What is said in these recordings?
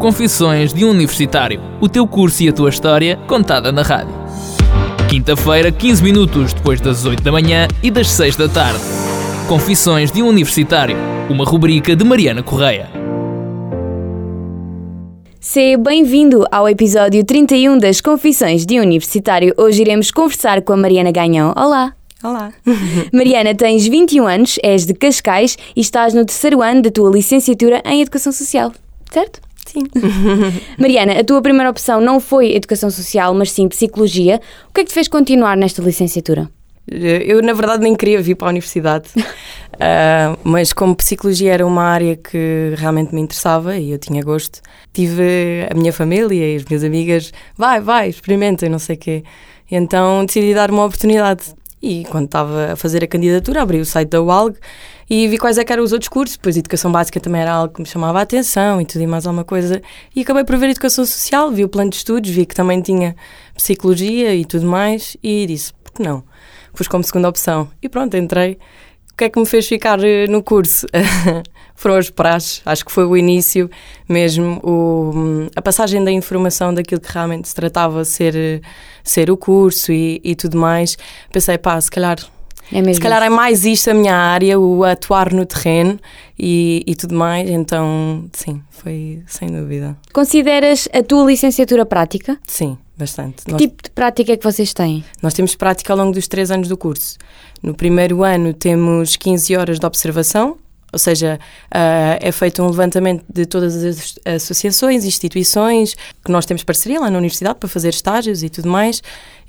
Confissões de um Universitário. O teu curso e a tua história contada na rádio. Quinta-feira, 15 minutos depois das 8 da manhã e das 6 da tarde. Confissões de um Universitário. Uma rubrica de Mariana Correia. Seja bem-vindo ao episódio 31 das Confissões de um Universitário. Hoje iremos conversar com a Mariana Ganhão. Olá! Olá! Mariana, tens 21 anos, és de Cascais e estás no terceiro ano da tua licenciatura em Educação Social, certo? Sim. Mariana, a tua primeira opção não foi Educação Social, mas sim Psicologia. O que é que te fez continuar nesta licenciatura? Eu, na verdade, nem queria vir para a universidade, uh, mas como psicologia era uma área que realmente me interessava e eu tinha gosto, tive a minha família e as minhas amigas, vai, vai, experimenta, não sei o quê. Então decidi dar uma oportunidade. E quando estava a fazer a candidatura, abri o site da UALG e vi quais é eram os outros cursos. Depois, Educação Básica também era algo que me chamava a atenção e tudo e mais alguma coisa. E acabei por ver Educação Social, vi o plano de estudos, vi que também tinha Psicologia e tudo mais e disse, por que não? pus como segunda opção. E pronto, entrei. O que é que me fez ficar eh, no curso? Foram os praxes, acho que foi o início mesmo, o, a passagem da informação daquilo que realmente se tratava ser, eh, ser o curso e, e tudo mais. Pensei, pá, se calhar É se calhar é mais isto a minha área, o atuar no terreno e, e tudo mais, então sim, foi sem dúvida. Consideras a tua licenciatura prática? Sim, bastante. Que tipo de prática é que vocês têm? Nós temos prática ao longo dos três anos do curso. No primeiro ano temos 15 horas de observação, ou seja, uh, é feito um levantamento de todas as associações, instituições, que nós temos parceria lá na universidade para fazer estágios e tudo mais,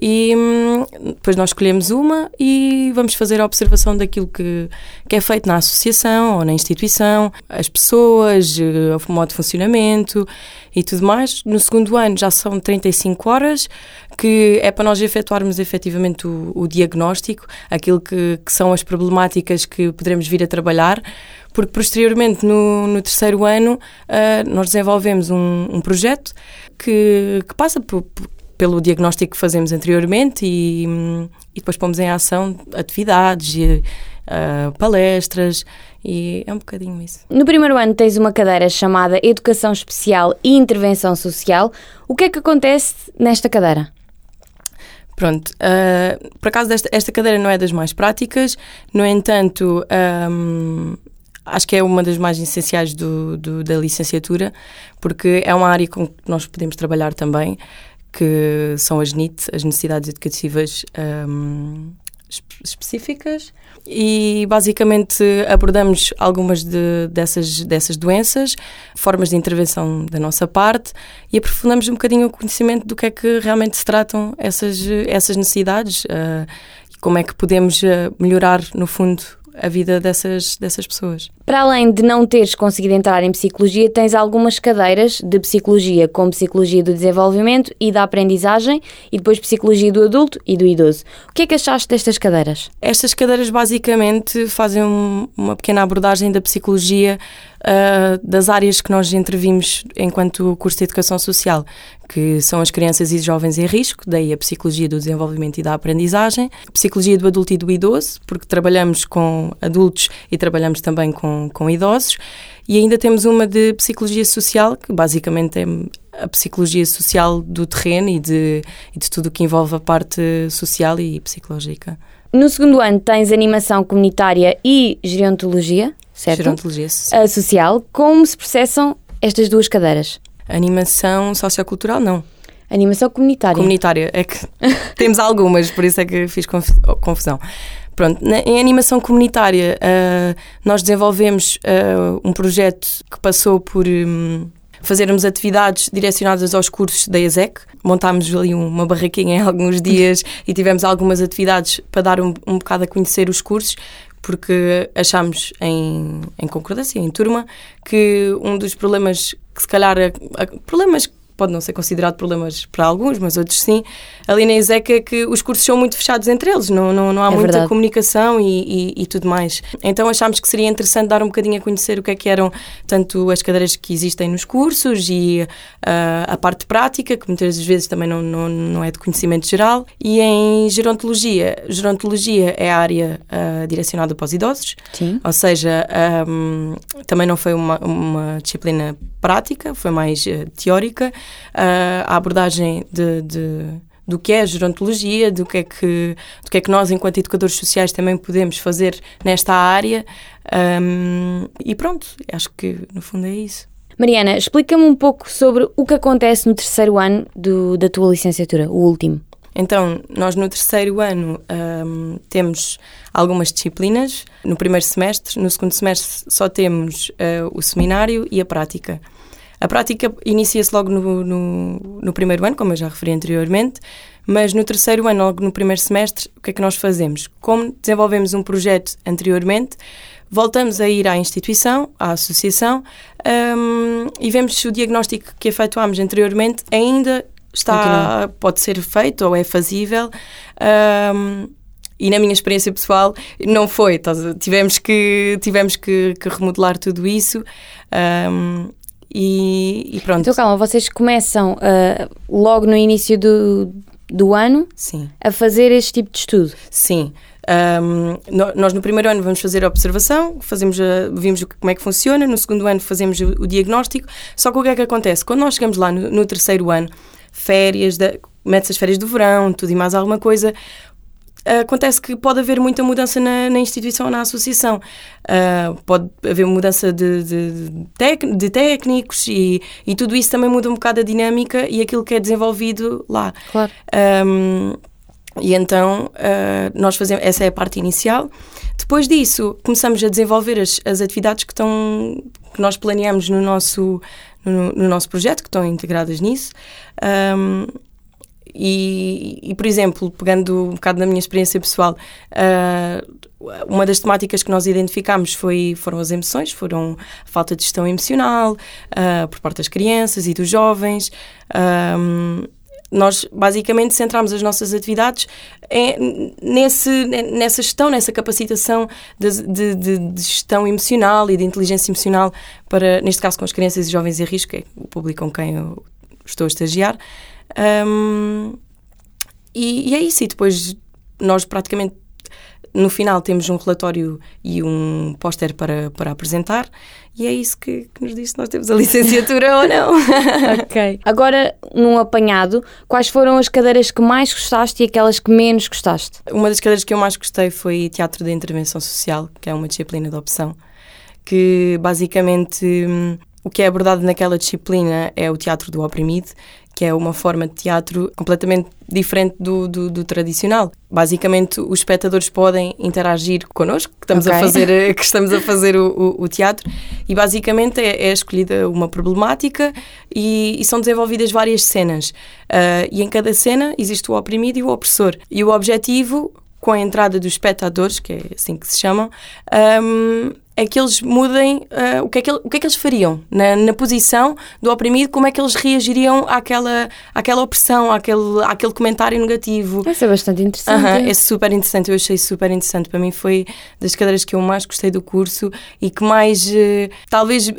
e hum, depois nós escolhemos uma e vamos fazer a observação daquilo que, que é feito na associação ou na instituição, as pessoas, uh, o modo de funcionamento e tudo mais. No segundo ano já são 35 horas, que é para nós efetuarmos efetivamente o, o diagnóstico, aquilo que, que, são as problemáticas que poderemos vir a trabalhar, porque posteriormente, no, no terceiro ano, uh, nós desenvolvemos um, um projeto que, que passa por, por, pelo diagnóstico que fazemos anteriormente e, e depois pomos em ação atividades e uh, palestras e é um bocadinho isso. No primeiro ano tens uma cadeira chamada Educação Especial e Intervenção Social. O que é que acontece nesta cadeira? Pronto, uh, por acaso desta, esta cadeira não é das mais práticas, no entanto, um, acho que é uma das mais essenciais do, do, da licenciatura, porque é uma área com que nós podemos trabalhar também, que são as NIT, as Necessidades Educativas um, específicas e basicamente abordamos algumas de, dessas, dessas doenças, formas de intervenção da nossa parte e aprofundamos um bocadinho o conhecimento do que é que realmente se tratam essas, essas necessidades uh, e como é que podemos uh, melhorar, no fundo, a vida dessas, dessas pessoas. Para além de não teres conseguido entrar em psicologia, tens algumas cadeiras de psicologia, como psicologia do desenvolvimento e da aprendizagem, e depois psicologia do adulto e do idoso. O que é que achaste destas cadeiras? Estas cadeiras basicamente fazem um, uma pequena abordagem da psicologia uh, das áreas que nós intervimos enquanto curso de Educação Social, que são as crianças e jovens em risco, daí a psicologia do desenvolvimento e da aprendizagem, psicologia do adulto e do idoso, porque trabalhamos com adultos e trabalhamos também com, com idosos, e ainda temos uma de psicologia social, que basicamente é a psicologia social do terreno e de, e de tudo o que envolve a parte social e psicológica. No segundo ano tens animação comunitária e gerontologia, certo? Gerontologia social. social. Como se processam estas duas cadeiras? Animação sociocultural, não. Animação comunitária. Comunitária, é que temos algumas, por isso é que fiz confusão. Pronto, na, em animação comunitária, uh, nós desenvolvemos uh, um projeto que passou por um, fazermos atividades direcionadas aos cursos da ESEC. Montámos ali uma barraquinha em alguns dias e tivemos algumas atividades para dar um, um bocado a conhecer os cursos, porque achámos em, em concordância, em turma, que um dos problemas que se calhar problemas pode não ser considerado problemas para alguns, mas outros sim. Ali na ESEC é que os cursos são muito fechados entre eles, não, não, não há é muita verdade. comunicação e, e, e, tudo mais. Então achámos que seria interessante dar um bocadinho a conhecer o que é que eram tanto as cadeiras que existem nos cursos e uh, a parte prática, que muitas vezes também não, não, não é de conhecimento geral. E em gerontologia, gerontologia é a área uh, direcionada para os idosos, sim. ou seja, um, também não foi uma, uma disciplina prática, foi mais uh, teórica, a abordagem de, de, do que é a gerontologia, do que é que, do que é que nós, enquanto educadores sociais, também podemos fazer nesta área. Um, e pronto, acho que no fundo é isso. Mariana, explica-me um pouco sobre o que acontece no terceiro ano do, da tua licenciatura, o último. Então, nós no terceiro ano um, temos algumas disciplinas. No primeiro semestre, no segundo semestre, só temos uh, o seminário e a prática. A prática inicia-se logo no, no, no, primeiro ano, como eu já referi anteriormente, mas no terceiro ano, logo no primeiro semestre, o que é que nós fazemos? Como desenvolvemos um projeto anteriormente, voltamos a ir à instituição, à associação, um, e vemos se o diagnóstico que efetuámos anteriormente ainda está, pode ser feito ou é fazível. Um, e na minha experiência pessoal não foi, tivemos que, tivemos que, que remodelar tudo isso um, e, e, pronto. Então calma, vocês começam uh, logo no início do, do ano Sim. a fazer este tipo de estudo? Sim. Um, nós no primeiro ano vamos fazer a observação, fazemos a, vimos como é que funciona, no segundo ano fazemos o, o, diagnóstico, só que o que é que acontece? Quando nós chegamos lá no, no terceiro ano, férias, mete-se as férias do verão, tudo e mais alguma coisa, acontece que pode haver muita mudança na, na instituição, na associação. Uh, pode haver mudança de, de, de, de técnicos e, e, tudo isso também muda um bocado a dinâmica e aquilo que é desenvolvido lá. Claro. Um, e então uh, nós fazemos, essa é a parte inicial. Depois disso, começamos a desenvolver as, as atividades que, estão, que nós planeamos no nosso, no, no nosso projeto, que estão integradas nisso. Um, e, e, por exemplo, pegando um bocado da minha experiência pessoal, uh, uma das temáticas que nós identificámos foi, foram as emoções, foram a falta de gestão emocional uh, por parte das crianças e dos jovens. Um, nós basicamente centramos as nossas atividades em, nesse, nessa gestão, nessa capacitação de, de, de, gestão emocional e de inteligência emocional para, neste caso, com as crianças e jovens em risco, que é o público com quem eu estou a estagiar. Um, e, e, é isso, e depois nós praticamente no final temos um relatório e um póster para, para apresentar e é isso que, que, nos diz se nós temos a licenciatura ou não. ok. Agora, num apanhado, quais foram as cadeiras que mais gostaste e aquelas que menos gostaste? Uma das cadeiras que eu mais gostei foi Teatro de Intervenção Social, que é uma disciplina de opção, que basicamente hum, o que é abordado naquela disciplina é o teatro do oprimido que é uma forma de teatro completamente diferente do, do, do, tradicional. Basicamente, os espectadores podem interagir connosco, que estamos okay. a fazer, que estamos a fazer o, o, o teatro, e basicamente é, é, escolhida uma problemática e, e, são desenvolvidas várias cenas. Uh, e em cada cena existe o oprimido e o opressor. E o objetivo, com a entrada dos espectadores, que é assim que se chamam, um, é que eles mudem uh, o, que é que, o que é que eles fariam na, na, posição do oprimido, como é que eles reagiriam àquela, àquela opressão, àquele, àquele comentário negativo. Isso é bastante interessante. Uh -huh, é super interessante, eu achei super interessante. Para mim foi das cadeiras que eu mais gostei do curso e que mais, uh, talvez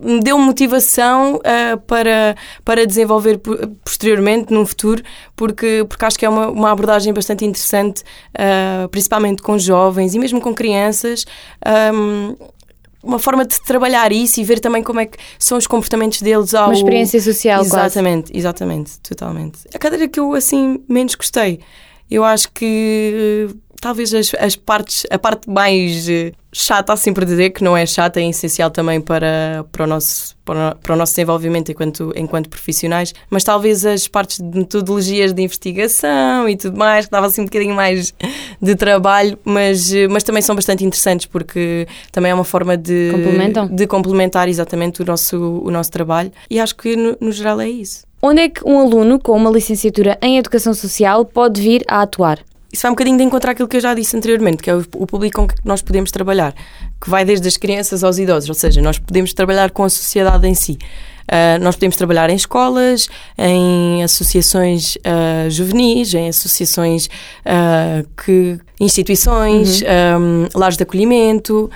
me deu motivação uh, para, para desenvolver posteriormente, num futuro, porque, porque acho que é uma, uma abordagem bastante interessante, uh, principalmente com jovens e mesmo com crianças. Um, uma forma de trabalhar isso e ver também como é que são os comportamentos deles ao... Uma experiência social Exatamente, quase. exatamente, totalmente. A cadeira que eu, assim, menos gostei, eu acho que talvez as, as partes, a parte mais eh, chata, assim por dizer, que não é chata, é essencial também para, para, o, nosso, para, o, para o nosso desenvolvimento enquanto, enquanto profissionais, mas talvez as partes de metodologias de investigação e tudo mais, que dava assim um bocadinho mais de trabalho, mas, mas também são bastante interessantes porque também é uma forma de, de complementar exatamente o nosso, o nosso trabalho e acho que no, no geral é isso. Onde é que um aluno com uma licenciatura em Educação Social pode vir a atuar? Isso vai um bocadinho de encontrar aquilo que eu já disse anteriormente, que é o, o público com que nós podemos trabalhar, que vai desde as crianças aos idosos, ou seja, nós podemos trabalhar com a sociedade em si. Uh, nós podemos trabalhar em escolas, em associações uh, juvenis, em associações uh, que instituições, uhum. um, lares de acolhimento,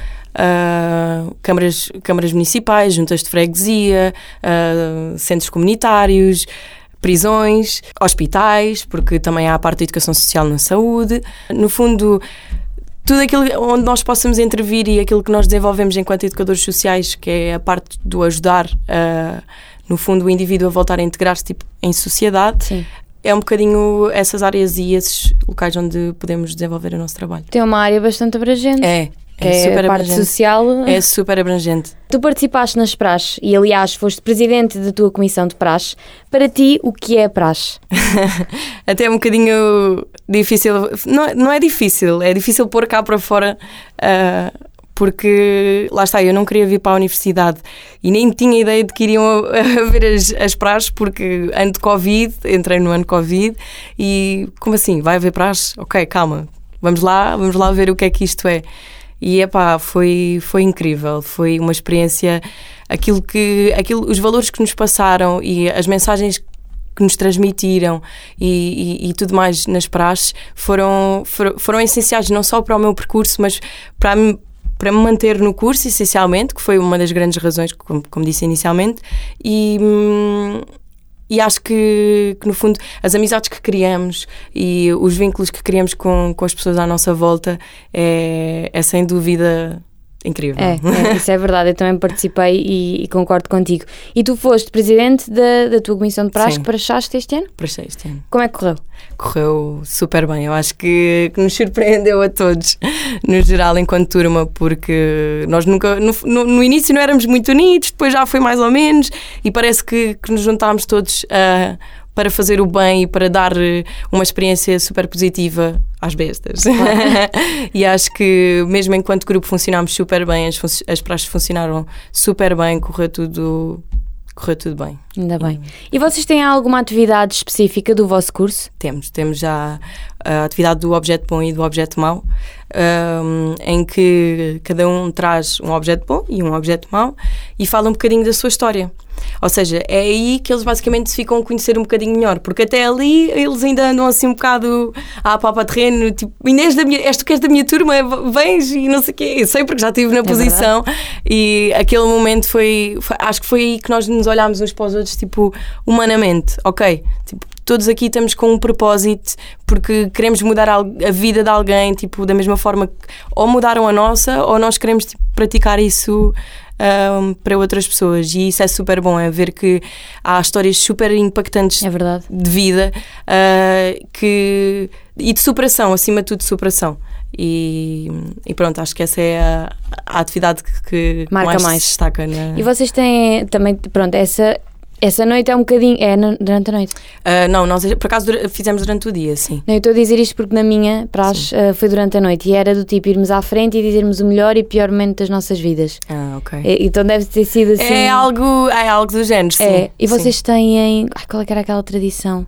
câmaras, câmaras municipais, juntas de freguesia, centros comunitários prisões, hospitais, porque também há a parte da educação social na saúde. No fundo, tudo aquilo onde nós possamos intervir e aquilo que nós desenvolvemos enquanto educadores sociais, que é a parte do ajudar, uh, no fundo, o indivíduo a voltar a integrar-se tipo, em sociedade, Sim. é um bocadinho essas áreas e esses locais onde podemos desenvolver o nosso trabalho. Tem uma área bastante abrangente. É, que é, é super a parte abrangente. social. É super abrangente. Tu participaste nas praxes e, aliás, foste presidente da tua comissão de praxe. Para ti, o que é praxe? Até é um bocadinho difícil. Não, é- não é difícil, é difícil pôr cá para fora. ah, porque lá está, eu não queria vir para a universidade e nem tinha ideia de que iriam haver as, as praxes, porque ano de Covid, entrei no ano de Covid e como assim? Vai haver praxes? Ok, calma, vamos lá, vamos lá ver o que é que isto é. E epá, foi, foi incrível, foi uma experiência, aquilo que, aquilo, os valores que nos passaram e as mensagens que nos transmitiram e, e- e tudo mais nas praxes foram, foram, foram essenciais não só para o meu percurso, mas para, me- para me manter no curso, essencialmente, que foi uma das grandes razões, como, como disse inicialmente, e, hum, e acho que, que, no fundo, as amizades que criamos e os vínculos que criamos com, com as pessoas à nossa volta é, é sem dúvida incrível. É, é, isso é verdade. Eu também participei e, e concordo contigo. E tu foste presidente da, da tua comissão de praxe Sim. praxaste este ano? Para este ano. Como é que correu? correu super bem. Eu acho que, que nos surpreendeu a todos, no geral, enquanto turma, porque nós nunca, no, no, no início não éramos muito unidos, depois já foi mais ou menos, e parece que, que nos juntámos todos ah, para fazer o bem e para dar eh, uma experiência super positiva às bestas. e acho que, mesmo enquanto grupo, funcionámos super bem, as, as praxes funcionaram super bem, correu tudo. Correu tudo bem. Ainda bem. E vocês têm alguma atividade específica do vosso curso? Temos, temos já a atividade do objeto bom e do objeto mau, hum, em que cada um traz um objeto bom e um objeto mau e fala um bocadinho da sua história. Ou seja, é aí que eles basicamente se ficam a conhecer um bocadinho melhor, porque até ali eles ainda andam assim um bocado à papa terreno, tipo, Inês, da minha, és tu que és da minha turma, vens e não sei o quê. Eu sei porque já estive na posição e aquele momento foi, foi- acho que foi aí que nós nos olhámos uns para os outros, tipo, humanamente, ok, tipo, todos aqui estamos com um propósito porque queremos mudar a vida de alguém, tipo, da mesma forma que ou mudaram a nossa ou nós queremos tipo, praticar isso ahm, para outras pessoas. E isso é super bom, é ver que há histórias super impactantes É de vida ah, que, e de superação, acima de tudo, de superação. E, e pronto, acho que essa é a, a atividade que, que Marca mais, mais. se destaca. Na... E vocês têm também, pronto, essa, essa noite é um bocadinho. É na- durante a noite. Ah, não, nós por acaso fizemos durante o dia, sim. Não, eu estou a dizer isto porque na minha praxe eh, foi durante a noite e era do tipo irmos à frente e dizermos o melhor e pior momento das nossas vidas. Ah, ok. E- então deve ter sido assim. É algo, é algo do género, sim. É, e sim. vocês têm. Ai, qual é que era aquela tradição?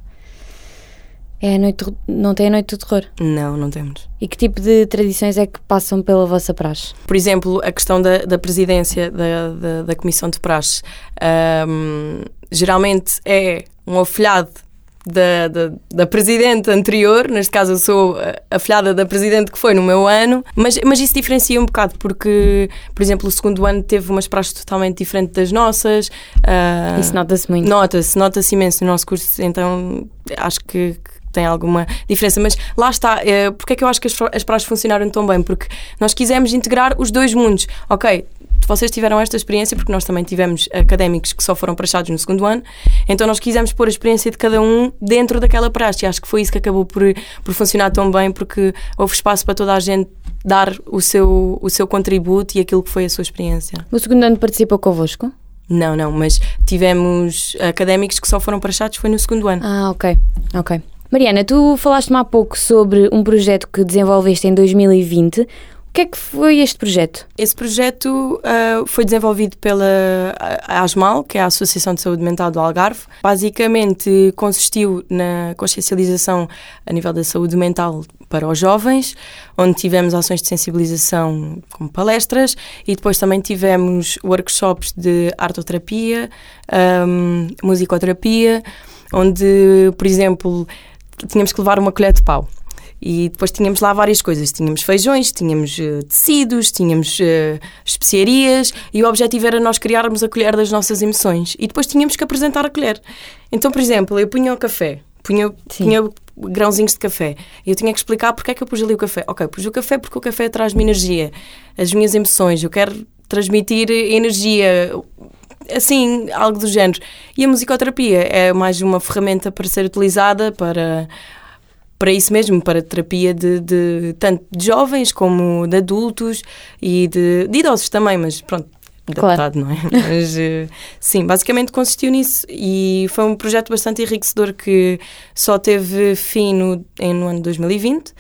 É a noite. Não tem a noite do terror. Não, não temos. E que tipo de tradições é que passam pela vossa praxe? Por exemplo, a questão da, da presidência da, da, da Comissão de Praxe. ahm, geralmente é um afilhado da, da, da presidente anterior, neste caso eu sou afilhada da presidente que foi no meu ano, mas, mas isso diferencia um bocado, porque, por exemplo, o segundo ano teve umas praxes totalmente diferentes das nossas. ah, Isso nota-se muito. Nota-se, nota-se imenso no nosso curso, então acho que tem alguma diferença. Mas lá está, é, porque é que eu acho que as, as praxes funcionaram tão bem? Porque nós quisemos integrar os dois mundos. Ok, vocês tiveram esta experiência, porque nós também tivemos académicos que só foram praxados no segundo ano, então nós quisemos pôr a experiência de cada um dentro daquela praxe. E acho que foi isso que acabou por, por funcionar tão bem, porque houve espaço para toda a gente dar o seu, o seu contributo e aquilo que foi a sua experiência. O segundo ano participou convosco? Não, não, mas tivemos académicos que só foram praxados foi no segundo ano. Ah, ok. Ok. Mariana, tu falaste-me há pouco sobre um projeto que desenvolveste em 2020. O que é que foi este projeto? Esse projeto ah, foi desenvolvido pela a- a ASMAL, que é a Associação de Saúde Mental do Algarve. Basicamente consistiu na consciencialização a nível da saúde mental para os jovens, onde tivemos ações de sensibilização como palestras e depois também tivemos workshops de artoterapia, ahm, musicoterapia, onde, por exemplo, tínhamos que levar uma colher de pau. E depois tínhamos lá várias coisas. Tínhamos feijões, tínhamos eh, tecidos, tínhamos eh, especiarias e o objetivo era nós criarmos a colher das nossas emoções. E depois tínhamos que apresentar a colher. Então, por exemplo, eu punha o café, punha, punha grãozinhos de café. E eu tinha que explicar porque é que eu pus ali o café. Ok, pus o café porque o café traz-me energia, as minhas emoções, eu quero transmitir energia, assim, algo do género. E a musicoterapia é mais uma ferramenta para ser utilizada para para isso mesmo, para terapia de, de tanto de jovens como de adultos e de, de idosos também, mas pronto, adaptado, claro. não é? Mas eh, sim, basicamente consistiu nisso e foi um projeto bastante enriquecedor que só teve fim no, no ano 2020.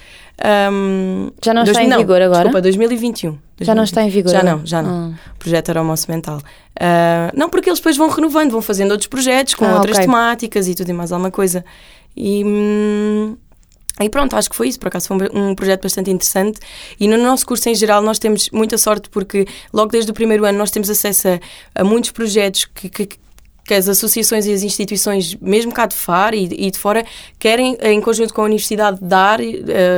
Um, já não dois, está em não, vigor agora? Desculpa, 2021. 2021. Já não está em vigor? Já não, já não. Ah. O projeto era o Moço Mental. Uh, não, porque eles depois vão renovando, vão fazendo outros projetos com ah, outras okay. temáticas e tudo e mais alguma coisa. E, hum, e pronto, acho que foi isso. Por acaso foi um projeto bastante interessante. E no nosso curso em geral, nós temos muita sorte porque logo desde o primeiro ano nós temos acesso a, a muitos projetos que, que, que as associações e as instituições, mesmo cá de Faro e, e de fora, querem, em conjunto com a universidade, dar uh,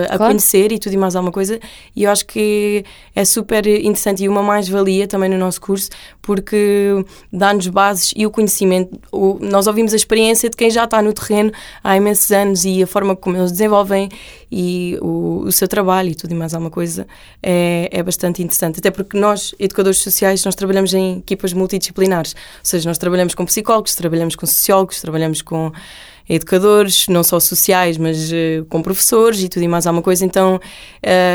a claro. conhecer e tudo e mais alguma coisa. E eu acho que é super interessante e uma mais-valia também no nosso curso, porque dá-nos bases e o conhecimento. O, nós ouvimos a experiência de quem já está no terreno há imensos anos e a forma como eles desenvolvem e o, o seu trabalho e tudo e mais alguma coisa é, é bastante interessante. Até porque nós, educadores sociais, nós trabalhamos em equipas multidisciplinares, ou seja, nós trabalhamos com psicólogos, trabalhamos com sociólogos, trabalhamos com educadores, não só sociais, mas uh, com professores e tudo e mais alguma coisa. Então, uh,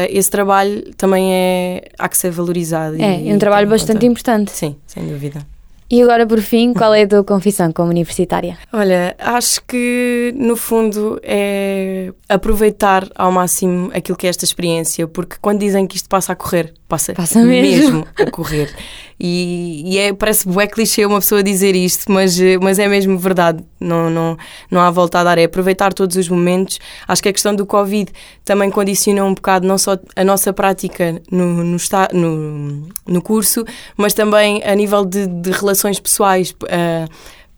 esse trabalho também é, há que ser valorizado. É, e, um trabalho bastante importante. Sim, sem dúvida. E agora, por fim, qual é a tua confissão como universitária? Olha, acho que no fundo é aproveitar ao máximo aquilo que é esta experiência, porque quando dizem que isto passa a correr, passa, passa mesmo. mesmo a correr. E, e, é, parece bué clichê uma pessoa dizer isto, mas, mas é mesmo verdade. Não, não, não há volta a dar. É aproveitar todos os momentos. Acho que a questão do Covid também condiciona um bocado não só a nossa prática no, no, no, no curso, mas também a nível de, de relações pessoais. Uh,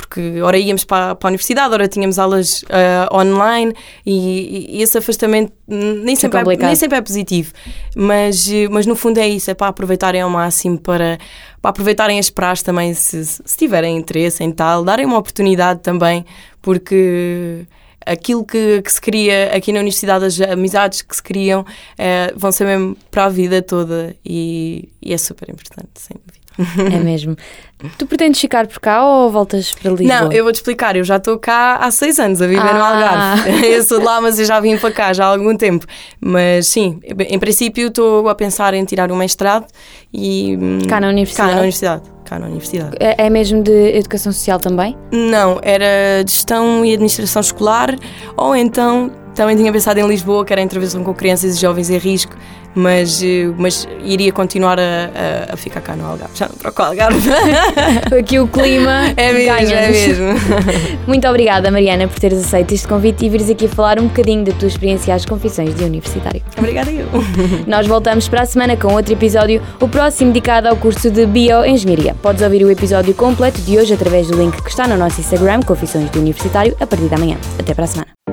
porque ora íamos para, para a universidade, ora tínhamos aulas uh, online e, e, esse afastamento nem sempre, é, nem sempre é positivo. Mas, mas no fundo é isso, é para aproveitarem ao máximo, para, para aproveitarem as praxes também, se, se tiverem interesse em tal, darem uma oportunidade também, porque aquilo que, que, se cria aqui na universidade, as amizades que se criam, é, vão ser mesmo para a vida toda e, e é super importante, sem dúvida. É mesmo. Tu pretendes ficar por cá ou voltas para Lisboa? Não, eu vou-te explicar. Eu já estou cá há seis anos a viver ah. no Algarve. Eu sou de lá, mas eu já vim para cá já há algum tempo. Mas sim, em princípio estou a pensar em tirar um mestrado e. Hum, cá na universidade? Cá na universidade. Cá na universidade. É, é mesmo de educação social também? Não, era de gestão e administração escolar ou então também tinha pensado em Lisboa, que era a intervenção com crianças e jovens em risco, mas, eh, mas iria continuar a, a, a ficar cá no Algarve. Já não troco o Algarve. Aqui o clima. É mesmo, é mesmo. Muito obrigada, Mariana, por teres aceito este convite e vires aqui falar um bocadinho da tua experiência às confissões de universitário. Obrigada, eu. Nós voltamos para a semana com outro episódio, o próximo dedicado ao curso de Bioengenharia. Podes ouvir o episódio completo de hoje através do link que está no nosso Instagram, Confissões de Universitário, a partir da manhã. Até para a semana.